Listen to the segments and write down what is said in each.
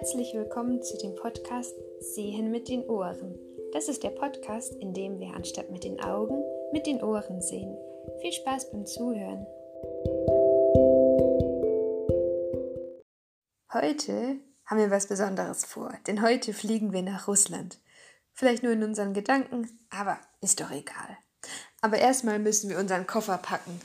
Herzlich willkommen zu dem Podcast Sehen mit den Ohren. Das ist der Podcast, in dem wir anstatt mit den Augen mit den Ohren sehen. Viel Spaß beim Zuhören. Heute haben wir was Besonderes vor, denn heute fliegen wir nach Russland. Vielleicht nur in unseren Gedanken, aber ist doch egal. Aber erstmal müssen wir unseren Koffer packen.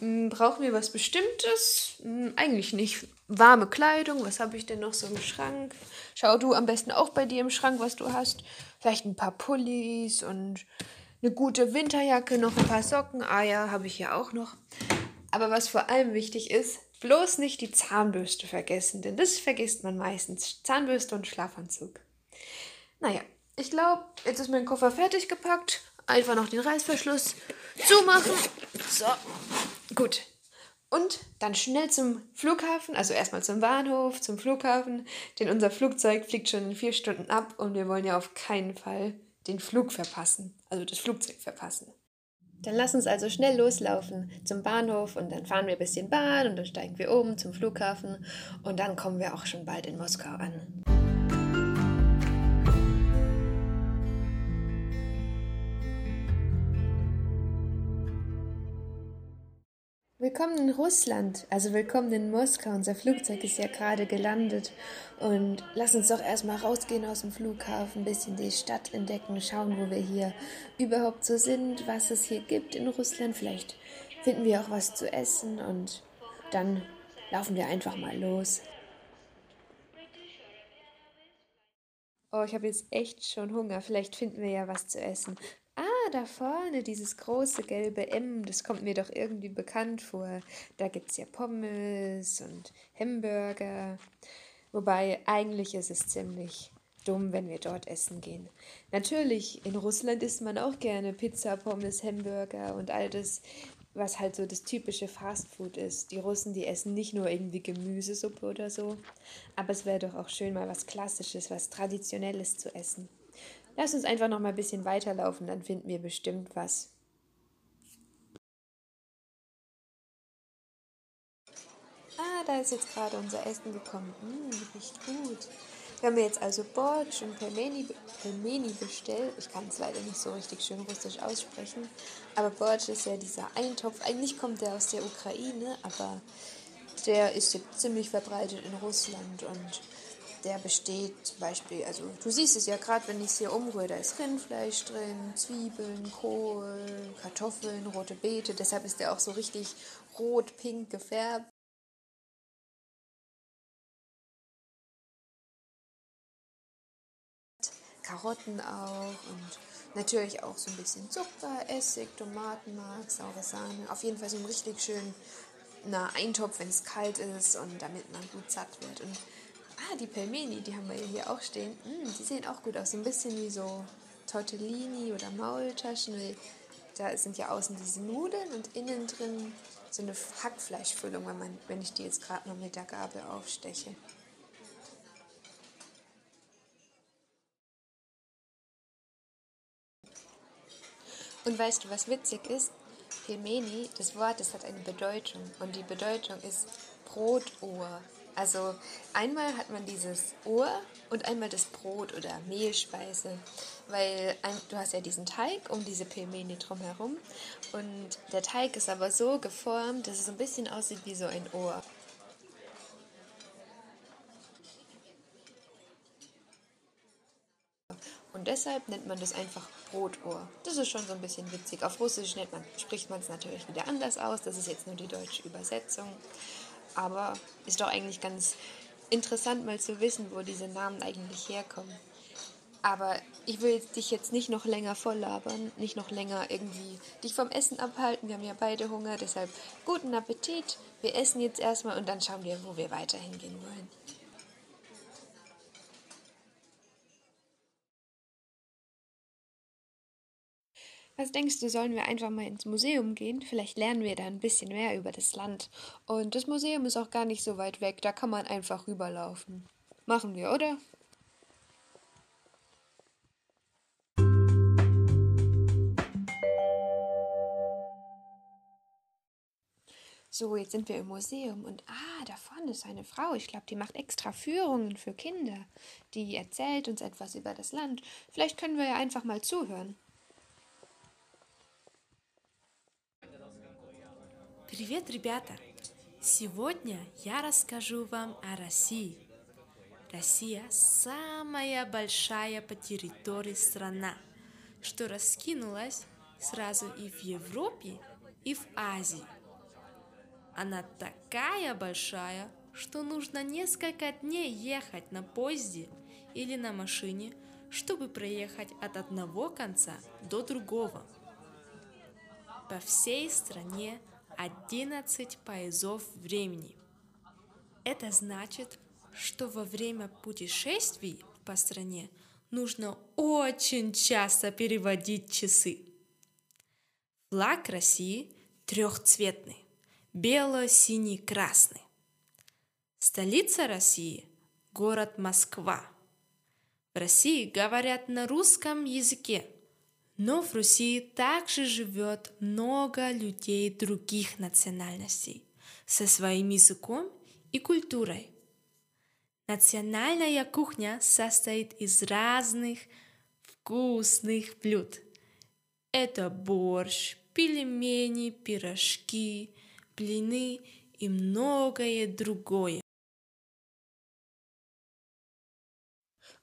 Hm, brauchen wir was Bestimmtes? Hm, eigentlich nicht. Warme Kleidung, was habe ich denn noch so im Schrank? Schau du am besten auch bei dir im Schrank, was du hast. Vielleicht ein paar Pullis und eine gute Winterjacke, noch ein paar Socken. Ah ja, habe ich ja auch noch. Aber was vor allem wichtig ist, bloß nicht die Zahnbürste vergessen, denn das vergisst man meistens. Zahnbürste und Schlafanzug. Naja, ich glaube, jetzt ist mein Koffer fertig gepackt. Einfach noch den Reißverschluss zumachen. So, gut. Und dann schnell zum Flughafen, also erstmal zum Bahnhof, zum Flughafen, denn unser Flugzeug fliegt schon in vier Stunden ab und wir wollen ja auf keinen Fall den Flug verpassen, also das Flugzeug verpassen. Dann lass uns also schnell loslaufen zum Bahnhof und dann fahren wir ein bisschen Bahn und dann steigen wir um zum Flughafen und dann kommen wir auch schon bald in Moskau an. Willkommen in Russland, also willkommen in Moskau. Unser Flugzeug ist ja gerade gelandet. Und lass uns doch erstmal rausgehen aus dem Flughafen, ein bisschen die Stadt entdecken, schauen, wo wir hier überhaupt so sind, was es hier gibt in Russland. Vielleicht finden wir auch was zu essen und dann laufen wir einfach mal los. Oh, ich habe jetzt echt schon Hunger. Vielleicht finden wir ja was zu essen da vorne, dieses große gelbe M, das kommt mir doch irgendwie bekannt vor. Da gibt es ja Pommes und Hamburger. Wobei eigentlich ist es ziemlich dumm, wenn wir dort essen gehen. Natürlich, in Russland isst man auch gerne Pizza, Pommes, Hamburger und all das, was halt so das typische Fastfood ist. Die Russen, die essen nicht nur irgendwie Gemüsesuppe oder so, aber es wäre doch auch schön, mal was Klassisches, was Traditionelles zu essen. Lass uns einfach noch mal ein bisschen weiterlaufen, dann finden wir bestimmt was. Ah, da ist jetzt gerade unser Essen gekommen. Mmh, riecht gut. Wir haben jetzt also Borsch und Pelmeni, Pelmeni bestellt. Ich kann es leider nicht so richtig schön russisch aussprechen. Aber Borsch ist ja dieser Eintopf. Eigentlich kommt der aus der Ukraine, aber der ist jetzt ziemlich verbreitet in Russland. Und der besteht zum Beispiel, also du siehst es ja gerade, wenn ich es hier umrühre, da ist Rindfleisch drin, Zwiebeln, Kohl, Kartoffeln, rote Beete, deshalb ist der auch so richtig rot-pink gefärbt. Karotten auch und natürlich auch so ein bisschen Zucker, Essig, Tomatenmark, saure Sahne. Auf jeden Fall so ein richtig schön na, Eintopf, wenn es kalt ist und damit man gut satt wird. Und Ah, die Pelmeni, die haben wir hier auch stehen. Mm, die sehen auch gut aus. So ein bisschen wie so Tortellini oder Maultaschen. Da sind ja außen diese Nudeln und innen drin so eine Hackfleischfüllung, wenn, man, wenn ich die jetzt gerade noch mit der Gabel aufsteche. Und weißt du, was witzig ist? Pelmeni, das Wort, das hat eine Bedeutung. Und die Bedeutung ist Brotohr. Also einmal hat man dieses Ohr und einmal das Brot oder Mehlspeise, weil du hast ja diesen Teig um diese Pelmeni drumherum und der Teig ist aber so geformt, dass es ein bisschen aussieht wie so ein Ohr. Und deshalb nennt man das einfach Brotohr. Das ist schon so ein bisschen witzig. Auf Russisch man, spricht man es natürlich wieder anders aus. Das ist jetzt nur die deutsche Übersetzung. Aber ist doch eigentlich ganz interessant mal zu wissen, wo diese Namen eigentlich herkommen. Aber ich will dich jetzt nicht noch länger volllabern, nicht noch länger irgendwie dich vom Essen abhalten. Wir haben ja beide Hunger, deshalb guten Appetit. Wir essen jetzt erstmal und dann schauen wir, wo wir weiterhin gehen wollen. Was denkst du, sollen wir einfach mal ins Museum gehen? Vielleicht lernen wir da ein bisschen mehr über das Land. Und das Museum ist auch gar nicht so weit weg, da kann man einfach rüberlaufen. Machen wir, oder? So, jetzt sind wir im Museum und ah, da vorne ist eine Frau. Ich glaube, die macht extra Führungen für Kinder. Die erzählt uns etwas über das Land. Vielleicht können wir ja einfach mal zuhören. Привет, ребята! Сегодня я расскажу вам о России. Россия – самая большая по территории страна, что раскинулась сразу и в Европе, и в Азии. Она такая большая, что нужно несколько дней ехать на поезде или на машине, чтобы проехать от одного конца до другого. По всей стране 11 поясов времени. Это значит, что во время путешествий по стране нужно очень часто переводить часы. Флаг России трехцветный – бело-синий-красный. Столица России – город Москва. В России говорят на русском языке, но в Руси также живет много людей других национальностей со своим языком и культурой. Национальная кухня состоит из разных вкусных блюд. Это борщ, пельмени, пирожки, блины и многое другое.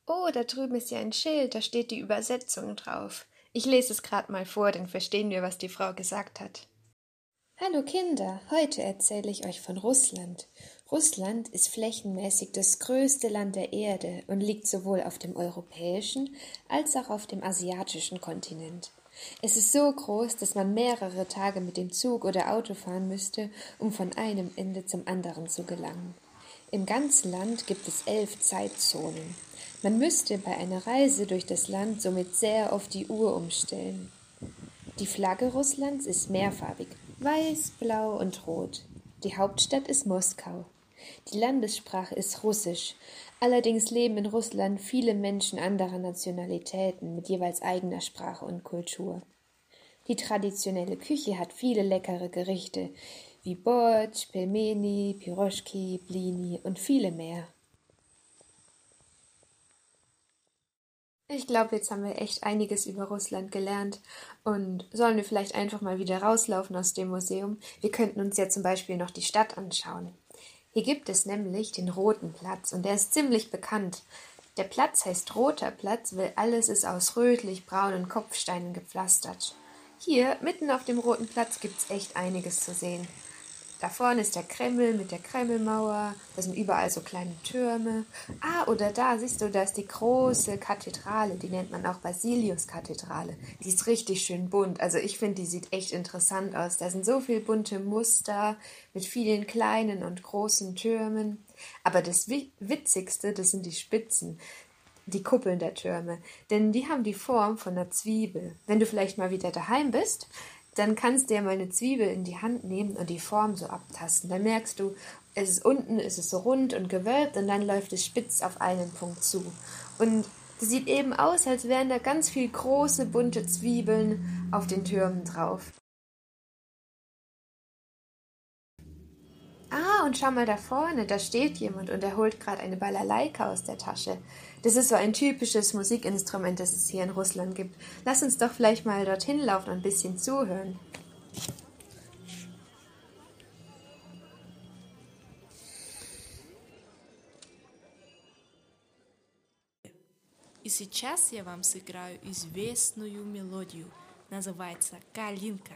Oh, da drüben ist ja ein Schild, da steht die Übersetzung drauf. Ich lese es gerade mal vor, dann verstehen wir, was die Frau gesagt hat. Hallo Kinder, heute erzähle ich euch von Russland. Russland ist flächenmäßig das größte Land der Erde und liegt sowohl auf dem europäischen als auch auf dem asiatischen Kontinent. Es ist so groß, dass man mehrere Tage mit dem Zug oder Auto fahren müsste, um von einem Ende zum anderen zu gelangen. Im ganzen Land gibt es elf Zeitzonen. Man müsste bei einer Reise durch das Land somit sehr auf die Uhr umstellen. Die Flagge Russlands ist mehrfarbig, weiß, blau und rot. Die Hauptstadt ist Moskau. Die Landessprache ist Russisch. Allerdings leben in Russland viele Menschen anderer Nationalitäten mit jeweils eigener Sprache und Kultur. Die traditionelle Küche hat viele leckere Gerichte wie Bortsch, Pelmeni, Piroschki, Blini und viele mehr. Ich glaube, jetzt haben wir echt einiges über Russland gelernt und sollen wir vielleicht einfach mal wieder rauslaufen aus dem Museum. Wir könnten uns ja zum Beispiel noch die Stadt anschauen. Hier gibt es nämlich den Roten Platz und der ist ziemlich bekannt. Der Platz heißt Roter Platz, weil alles ist aus rötlich-braunen Kopfsteinen gepflastert. Hier, mitten auf dem Roten Platz, gibt's echt einiges zu sehen. Da vorne ist der Kreml mit der Kremlmauer. Da sind überall so kleine Türme. Ah, oder da, siehst du, da ist die große Kathedrale. Die nennt man auch Basilius-Kathedrale. Die ist richtig schön bunt. Also ich finde, die sieht echt interessant aus. Da sind so viele bunte Muster mit vielen kleinen und großen Türmen. Aber das Witzigste, das sind die Spitzen die Kuppeln der Türme, denn die haben die Form von einer Zwiebel. Wenn du vielleicht mal wieder daheim bist, dann kannst du ja mal eine Zwiebel in die Hand nehmen und die Form so abtasten. Dann merkst du, es ist unten, ist es so rund und gewölbt und dann läuft es spitz auf einen Punkt zu. Und das sieht eben aus, als wären da ganz viel große bunte Zwiebeln auf den Türmen drauf. Ah, und schau mal da vorne, da steht jemand und er holt gerade eine Balalaika aus der Tasche. Das ist so ein typisches Musikinstrument, das es hier in Russland gibt. Lass uns doch vielleicht mal dorthin laufen und ein bisschen zuhören. И сейчас я вам сыграю известную мелодию. Называется «Калинка».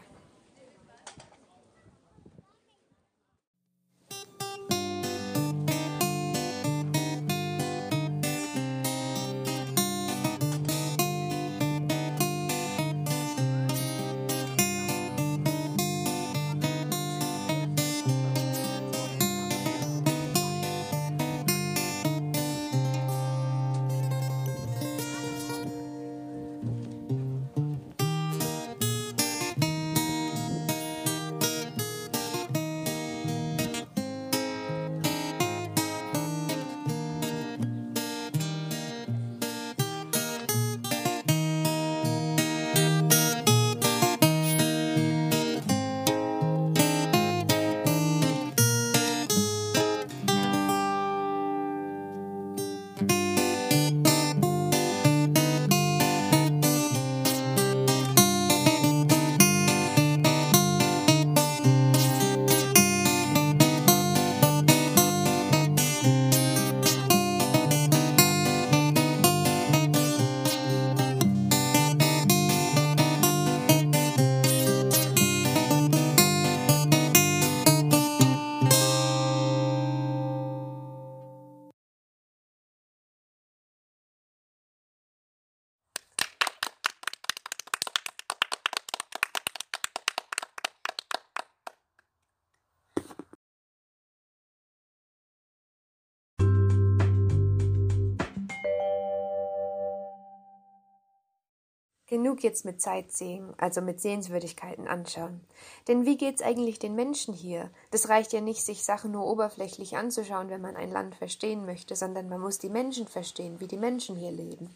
Genug jetzt mit Sightseeing, also mit Sehenswürdigkeiten anschauen. Denn wie geht's eigentlich den Menschen hier? Das reicht ja nicht, sich Sachen nur oberflächlich anzuschauen, wenn man ein Land verstehen möchte, sondern man muss die Menschen verstehen, wie die Menschen hier leben.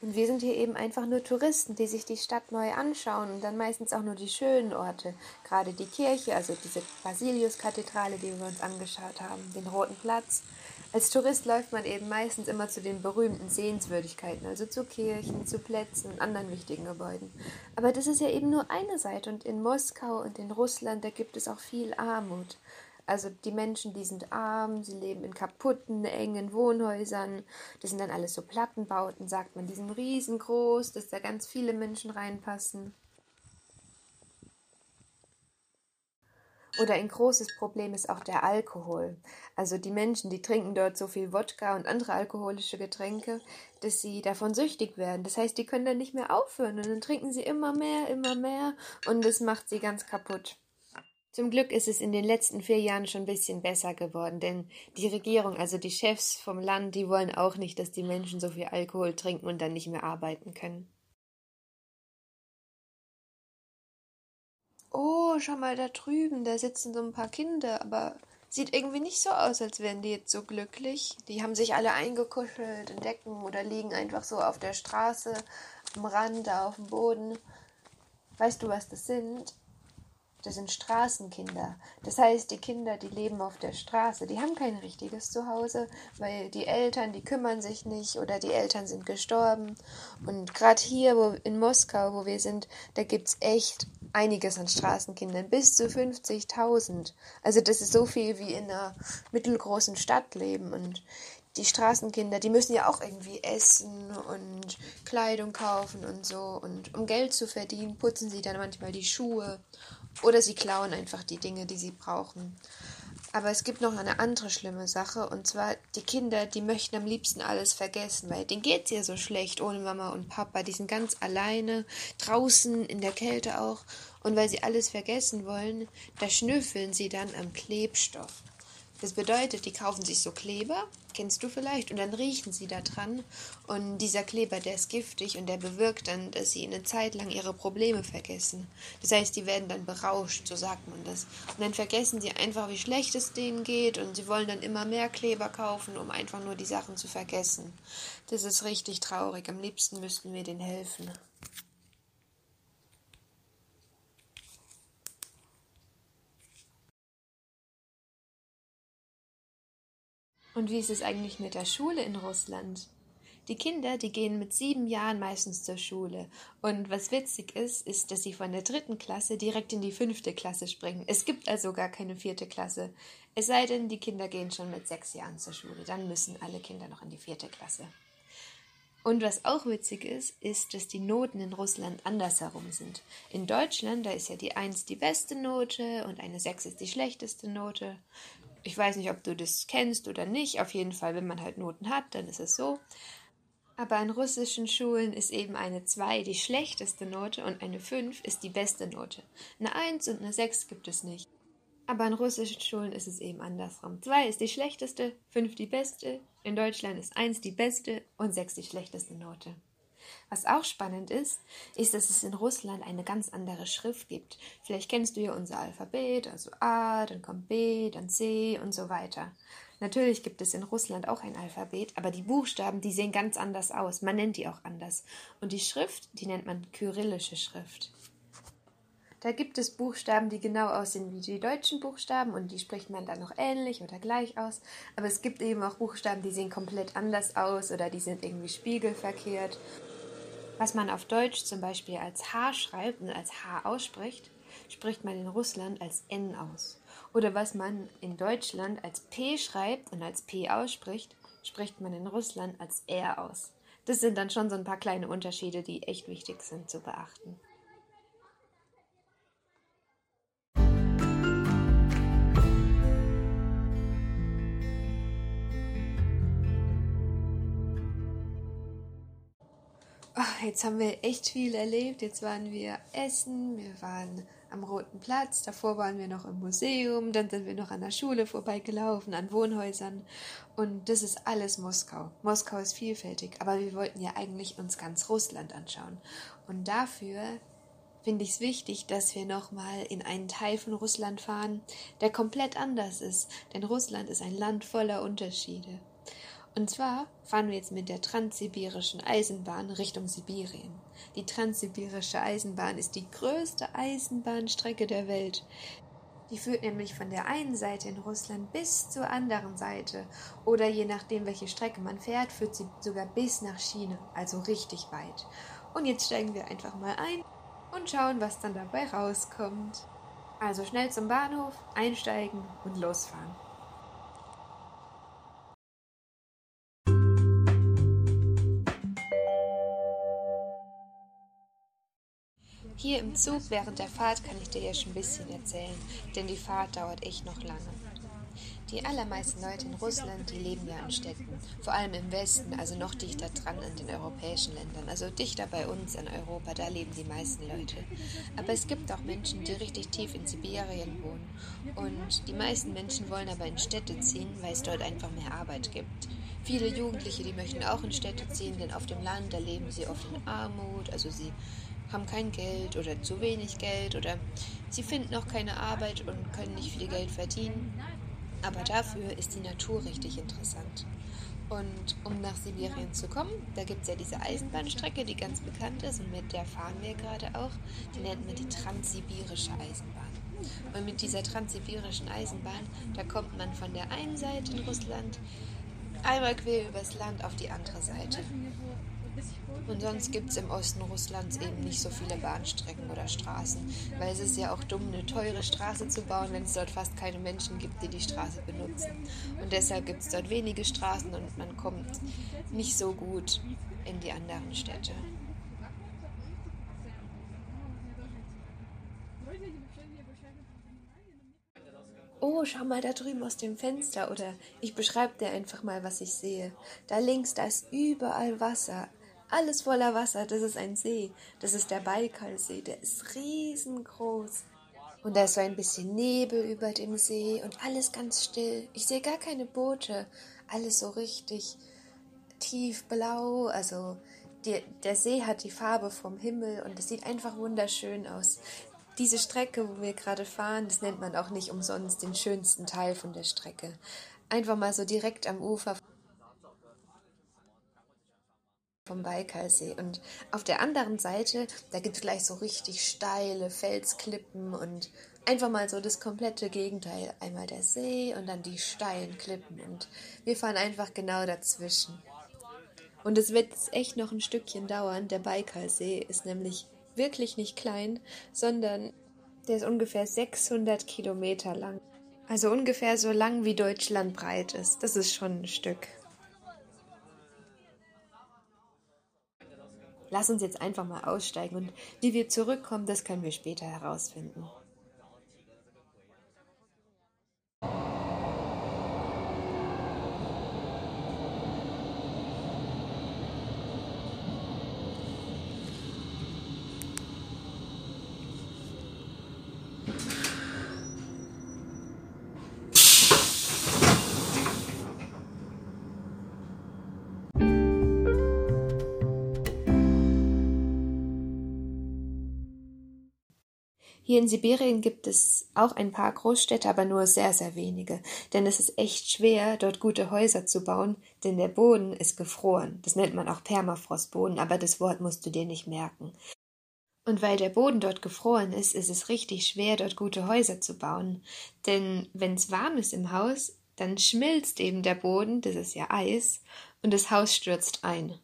Und wir sind hier eben einfach nur Touristen, die sich die Stadt neu anschauen und dann meistens auch nur die schönen Orte. Gerade die Kirche, also diese Basiliuskathedrale, die wir uns angeschaut haben, den Roten Platz. Als Tourist läuft man eben meistens immer zu den berühmten Sehenswürdigkeiten, also zu Kirchen, zu Plätzen und anderen wichtigen Gebäuden. Aber das ist ja eben nur eine Seite und in Moskau und in Russland, da gibt es auch viel Armut. Also die Menschen, die sind arm, sie leben in kaputten, engen Wohnhäusern. Das sind dann alles so Plattenbauten, sagt man. Die sind riesengroß, dass da ganz viele Menschen reinpassen. Oder ein großes Problem ist auch der Alkohol. Also die Menschen, die trinken dort so viel Wodka und andere alkoholische Getränke, dass sie davon süchtig werden. Das heißt, die können dann nicht mehr aufhören und dann trinken sie immer mehr, immer mehr und das macht sie ganz kaputt. Zum Glück ist es in den letzten vier Jahren schon ein bisschen besser geworden, denn die Regierung, also die Chefs vom Land, die wollen auch nicht, dass die Menschen so viel Alkohol trinken und dann nicht mehr arbeiten können. Oh, schau mal da drüben, da sitzen so ein paar Kinder, aber sieht irgendwie nicht so aus, als wären die jetzt so glücklich. Die haben sich alle eingekuschelt in Decken oder liegen einfach so auf der Straße, am Rand, da auf dem Boden. Weißt du, was das sind? Das sind Straßenkinder. Das heißt, die Kinder, die leben auf der Straße, die haben kein richtiges Zuhause, weil die Eltern, die kümmern sich nicht oder die Eltern sind gestorben. Und gerade hier wo, in Moskau, wo wir sind, da gibt es echt einiges an Straßenkindern, bis zu 50.000. Also das ist so viel wie in einer mittelgroßen Stadt leben. Und die Straßenkinder, die müssen ja auch irgendwie essen und Kleidung kaufen und so. Und um Geld zu verdienen, putzen sie dann manchmal die Schuhe oder sie klauen einfach die Dinge, die sie brauchen. Aber es gibt noch eine andere schlimme Sache, und zwar die Kinder, die möchten am liebsten alles vergessen, weil denen geht es ja so schlecht ohne Mama und Papa. Die sind ganz alleine, draußen, in der Kälte auch. Und weil sie alles vergessen wollen, da schnüffeln sie dann am Klebstoff. Das bedeutet, die kaufen sich so Kleber, kennst du vielleicht, und dann riechen sie da dran. Und dieser Kleber, der ist giftig und der bewirkt dann, dass sie eine Zeit lang ihre Probleme vergessen. Das heißt, die werden dann berauscht, so sagt man das. Und dann vergessen sie einfach, wie schlecht es denen geht und sie wollen dann immer mehr Kleber kaufen, um einfach nur die Sachen zu vergessen. Das ist richtig traurig. Am liebsten müssten wir denen helfen. Und wie ist es eigentlich mit der Schule in Russland? Die Kinder, die gehen mit sieben Jahren meistens zur Schule. Und was witzig ist, ist, dass sie von der dritten Klasse direkt in die fünfte Klasse springen. Es gibt also gar keine vierte Klasse. Es sei denn, die Kinder gehen schon mit sechs Jahren zur Schule. Dann müssen alle Kinder noch in die vierte Klasse. Und was auch witzig ist, ist, dass die Noten in Russland andersherum sind. In Deutschland, da ist ja die 1 die beste Note und eine 6 ist die schlechteste Note. Ich weiß nicht, ob du das kennst oder nicht. Auf jeden Fall, wenn man halt Noten hat, dann ist es so. Aber in russischen Schulen ist eben eine 2 die schlechteste Note und eine 5 ist die beste Note. Eine 1 und eine 6 gibt es nicht. Aber in russischen Schulen ist es eben andersrum. 2 ist die schlechteste, 5 die beste. In Deutschland ist 1 die beste und 6 die schlechteste Note. Was auch spannend ist, ist, dass es in Russland eine ganz andere Schrift gibt. Vielleicht kennst du ja unser Alphabet, also A, dann kommt B, dann C und so weiter. Natürlich gibt es in Russland auch ein Alphabet, aber die Buchstaben, die sehen ganz anders aus. Man nennt die auch anders. Und die Schrift, die nennt man kyrillische Schrift. Da gibt es Buchstaben, die genau aussehen wie die deutschen Buchstaben und die spricht man dann noch ähnlich oder gleich aus. Aber es gibt eben auch Buchstaben, die sehen komplett anders aus oder die sind irgendwie spiegelverkehrt. Was man auf Deutsch zum Beispiel als H schreibt und als H ausspricht, spricht man in Russland als N aus. Oder was man in Deutschland als P schreibt und als P ausspricht, spricht man in Russland als R aus. Das sind dann schon so ein paar kleine Unterschiede, die echt wichtig sind zu beachten. Oh, jetzt haben wir echt viel erlebt. Jetzt waren wir essen, wir waren am Roten Platz, davor waren wir noch im Museum, dann sind wir noch an der Schule vorbeigelaufen, an Wohnhäusern und das ist alles Moskau. Moskau ist vielfältig, aber wir wollten ja eigentlich uns ganz Russland anschauen und dafür finde ich es wichtig, dass wir nochmal in einen Teil von Russland fahren, der komplett anders ist, denn Russland ist ein Land voller Unterschiede. Und zwar fahren wir jetzt mit der transsibirischen Eisenbahn Richtung Sibirien. Die transsibirische Eisenbahn ist die größte Eisenbahnstrecke der Welt. Die führt nämlich von der einen Seite in Russland bis zur anderen Seite. Oder je nachdem, welche Strecke man fährt, führt sie sogar bis nach China, also richtig weit. Und jetzt steigen wir einfach mal ein und schauen, was dann dabei rauskommt. Also schnell zum Bahnhof, einsteigen und losfahren. Hier im Zug während der Fahrt kann ich dir ja schon ein bisschen erzählen, denn die Fahrt dauert echt noch lange. Die allermeisten Leute in Russland, die leben ja in Städten, vor allem im Westen, also noch dichter dran an den europäischen Ländern, also dichter bei uns in Europa, da leben die meisten Leute. Aber es gibt auch Menschen, die richtig tief in Sibirien wohnen und die meisten Menschen wollen aber in Städte ziehen, weil es dort einfach mehr Arbeit gibt. Viele Jugendliche, die möchten auch in Städte ziehen, denn auf dem Land, da leben sie oft in Armut, also sie haben kein Geld oder zu wenig Geld oder sie finden auch keine Arbeit und können nicht viel Geld verdienen. Aber dafür ist die Natur richtig interessant. Und um nach Sibirien zu kommen, da gibt es ja diese Eisenbahnstrecke, die ganz bekannt ist und mit der fahren wir gerade auch. Die nennt man die Transsibirische Eisenbahn. Und mit dieser transsibirischen Eisenbahn, da kommt man von der einen Seite in Russland einmal quer übers Land auf die andere Seite. Und sonst gibt es im Osten Russlands eben nicht so viele Bahnstrecken oder Straßen, weil es ist ja auch dumm, eine teure Straße zu bauen, wenn es dort fast keine Menschen gibt, die die Straße benutzen. Und deshalb gibt es dort wenige Straßen und man kommt nicht so gut in die anderen Städte. Oh, schau mal da drüben aus dem Fenster oder ich beschreibe dir einfach mal, was ich sehe. Da links, da ist überall Wasser alles voller Wasser. Das ist ein See. Das ist der Baikalsee. Der ist riesengroß. Und da ist so ein bisschen Nebel über dem See und alles ganz still. Ich sehe gar keine Boote. Alles so richtig tiefblau. Also die, der See hat die Farbe vom Himmel und es sieht einfach wunderschön aus. Diese Strecke, wo wir gerade fahren, das nennt man auch nicht umsonst den schönsten Teil von der Strecke. Einfach mal so direkt am Ufer vom Baikalsee. Und auf der anderen Seite, da gibt es gleich so richtig steile Felsklippen und einfach mal so das komplette Gegenteil. Einmal der See und dann die steilen Klippen. Und wir fahren einfach genau dazwischen. Und es wird echt noch ein Stückchen dauern. Der Baikalsee ist nämlich wirklich nicht klein, sondern der ist ungefähr 600 Kilometer lang. Also ungefähr so lang wie Deutschland breit ist. Das ist schon ein Stück. Lass uns jetzt einfach mal aussteigen und wie wir zurückkommen, das können wir später herausfinden. Hier in Sibirien gibt es auch ein paar Großstädte, aber nur sehr, sehr wenige. Denn es ist echt schwer, dort gute Häuser zu bauen, denn der Boden ist gefroren. Das nennt man auch Permafrostboden, aber das Wort musst du dir nicht merken. Und weil der Boden dort gefroren ist, ist es richtig schwer, dort gute Häuser zu bauen. Denn wenn es warm ist im Haus, dann schmilzt eben der Boden, das ist ja Eis, und das Haus stürzt ein.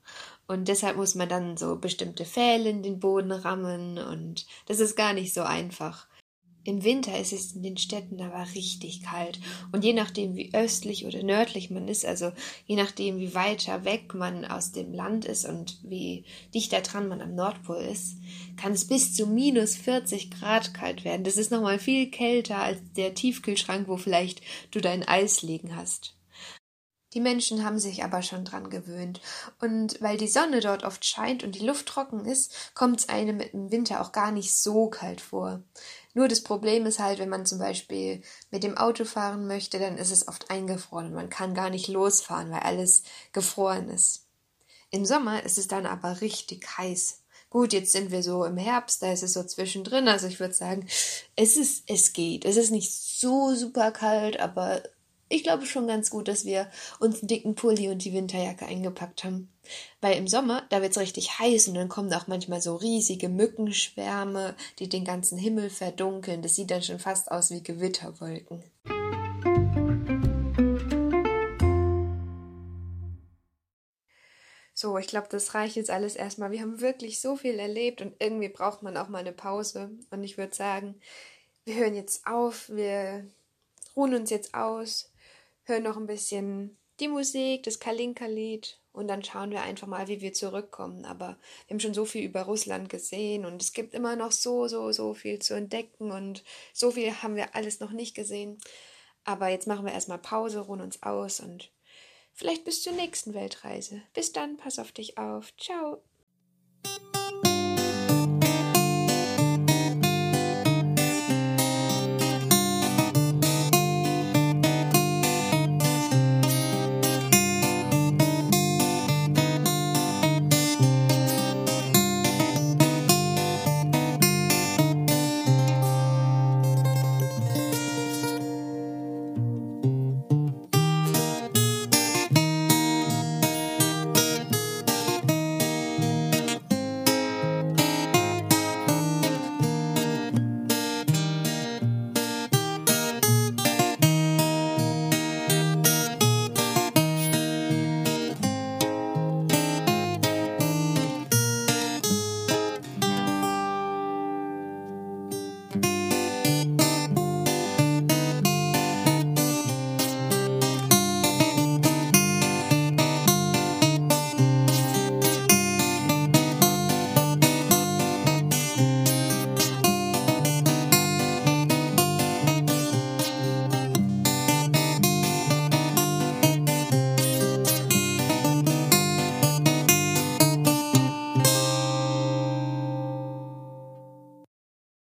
Und deshalb muss man dann so bestimmte Pfähle in den Boden rammen und das ist gar nicht so einfach. Im Winter ist es in den Städten aber richtig kalt. Und je nachdem, wie östlich oder nördlich man ist, also je nachdem, wie weiter weg man aus dem Land ist und wie dichter dran man am Nordpol ist, kann es bis zu minus 40 Grad kalt werden. Das ist nochmal viel kälter als der Tiefkühlschrank, wo vielleicht du dein Eis liegen hast. Die Menschen haben sich aber schon dran gewöhnt. Und weil die Sonne dort oft scheint und die Luft trocken ist, kommt es einem im Winter auch gar nicht so kalt vor. Nur das Problem ist halt, wenn man zum Beispiel mit dem Auto fahren möchte, dann ist es oft eingefroren und man kann gar nicht losfahren, weil alles gefroren ist. Im Sommer ist es dann aber richtig heiß. Gut, jetzt sind wir so im Herbst, da ist es so zwischendrin. Also ich würde sagen, es ist, es geht. Es ist nicht so super kalt, aber ich glaube schon ganz gut, dass wir uns einen dicken Pulli und die Winterjacke eingepackt haben. Weil im Sommer, da wird es richtig heiß und dann kommen auch manchmal so riesige Mückenschwärme, die den ganzen Himmel verdunkeln. Das sieht dann schon fast aus wie Gewitterwolken. So, ich glaube, das reicht jetzt alles erstmal. Wir haben wirklich so viel erlebt und irgendwie braucht man auch mal eine Pause. Und ich würde sagen, wir hören jetzt auf, wir ruhen uns jetzt aus, hören noch ein bisschen die Musik, das Kalinka-Lied und dann schauen wir einfach mal, wie wir zurückkommen. Aber wir haben schon so viel über Russland gesehen und es gibt immer noch so, so, so viel zu entdecken und so viel haben wir alles noch nicht gesehen. Aber jetzt machen wir erstmal Pause, ruhen uns aus und Vielleicht bis zur nächsten Weltreise. Bis dann, pass auf dich auf. Ciao.